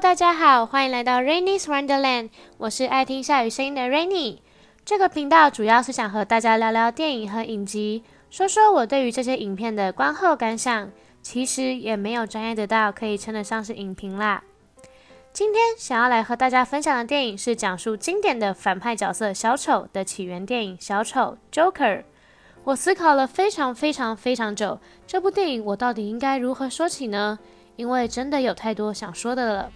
大家好，欢迎来到 Rainy's Wonderland，我是爱听下雨声音的 Rainy。这个频道主要是想和大家聊聊电影和影集，说说我对于这些影片的观后感想。其实也没有专业得到可以称得上是影评啦。今天想要来和大家分享的电影是讲述经典的反派角色小丑的起源电影《小丑 Joker》。我思考了非常非常非常久，这部电影我到底应该如何说起呢？因为真的有太多想说的了。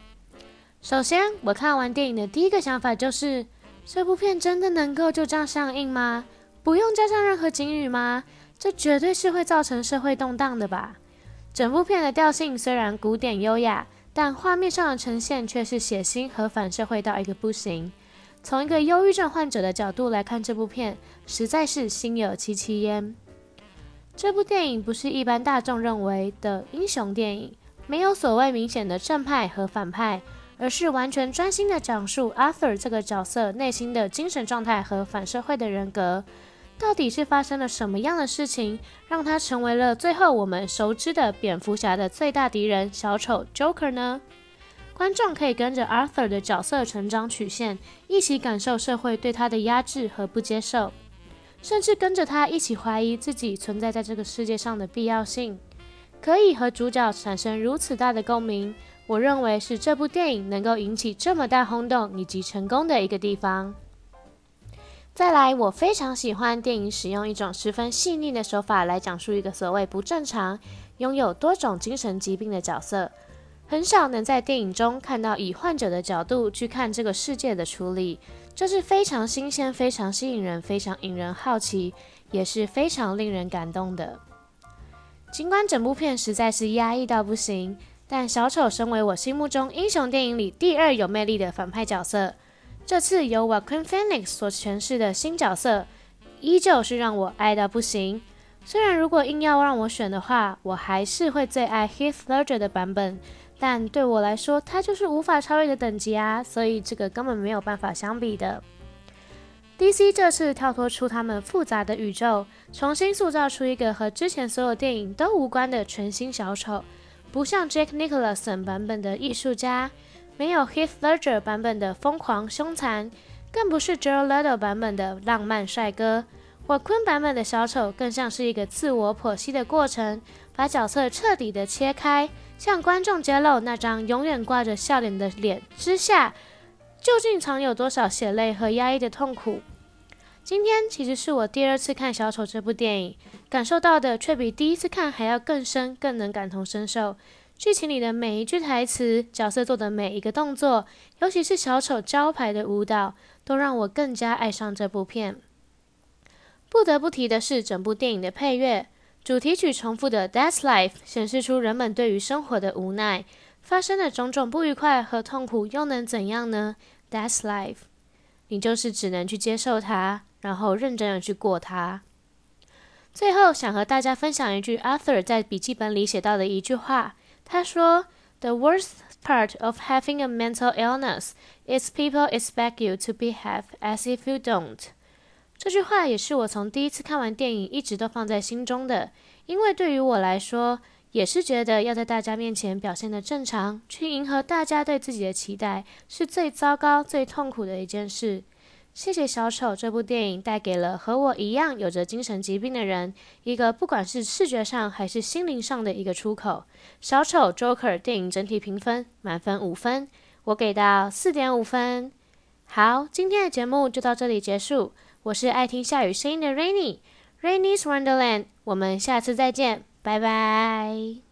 首先，我看完电影的第一个想法就是，这部片真的能够就这样上映吗？不用加上任何警语吗？这绝对是会造成社会动荡的吧？整部片的调性虽然古典优雅。但画面上的呈现却是血腥和反社会到一个不行。从一个忧郁症患者的角度来看这部片，实在是心有戚戚焉。这部电影不是一般大众认为的英雄电影，没有所谓明显的正派和反派，而是完全专心的讲述 Arthur 这个角色内心的精神状态和反社会的人格。到底是发生了什么样的事情，让他成为了最后我们熟知的蝙蝠侠的最大敌人小丑 Joker 呢？观众可以跟着 Arthur 的角色成长曲线，一起感受社会对他的压制和不接受，甚至跟着他一起怀疑自己存在在这个世界上的必要性。可以和主角产生如此大的共鸣，我认为是这部电影能够引起这么大轰动以及成功的一个地方。再来，我非常喜欢电影使用一种十分细腻的手法来讲述一个所谓不正常、拥有多种精神疾病的角色。很少能在电影中看到以患者的角度去看这个世界的处理，这是非常新鲜、非常吸引人、非常引人好奇，也是非常令人感动的。尽管整部片实在是压抑到不行，但小丑身为我心目中英雄电影里第二有魅力的反派角色。这次由 Joaquin Phoenix 所诠释的新角色，依旧是让我爱到不行。虽然如果硬要让我选的话，我还是会最爱 Heath Ledger 的版本，但对我来说，他就是无法超越的等级啊，所以这个根本没有办法相比的。DC 这次跳脱出他们复杂的宇宙，重新塑造出一个和之前所有电影都无关的全新小丑，不像 Jack Nicholson 版本的艺术家。没有 Heath Ledger 版本的疯狂凶残，更不是 Jared Leto 版本的浪漫帅哥。我昆版本的小丑更像是一个自我剖析的过程，把角色彻底的切开，向观众揭露那张永远挂着笑脸的脸之下，究竟藏有多少血泪和压抑的痛苦。今天其实是我第二次看小丑这部电影，感受到的却比第一次看还要更深，更能感同身受。剧情里的每一句台词，角色做的每一个动作，尤其是小丑招牌的舞蹈，都让我更加爱上这部片。不得不提的是整部电影的配乐，主题曲重复的《That's Life》显示出人们对于生活的无奈，发生的种种不愉快和痛苦又能怎样呢？That's Life，你就是只能去接受它，然后认真的去过它。最后想和大家分享一句 Arthur 在笔记本里写到的一句话。他说：“The worst part of having a mental illness is people expect you to behave as if you don't。”这句话也是我从第一次看完电影一直都放在心中的，因为对于我来说，也是觉得要在大家面前表现的正常，去迎合大家对自己的期待，是最糟糕、最痛苦的一件事。谢谢小丑这部电影带给了和我一样有着精神疾病的人一个不管是视觉上还是心灵上的一个出口。小丑 Joker 电影整体评分满分五分，我给到四点五分。好，今天的节目就到这里结束。我是爱听下雨声音的 Rainy，Rainy's Wonderland。我们下次再见，拜拜。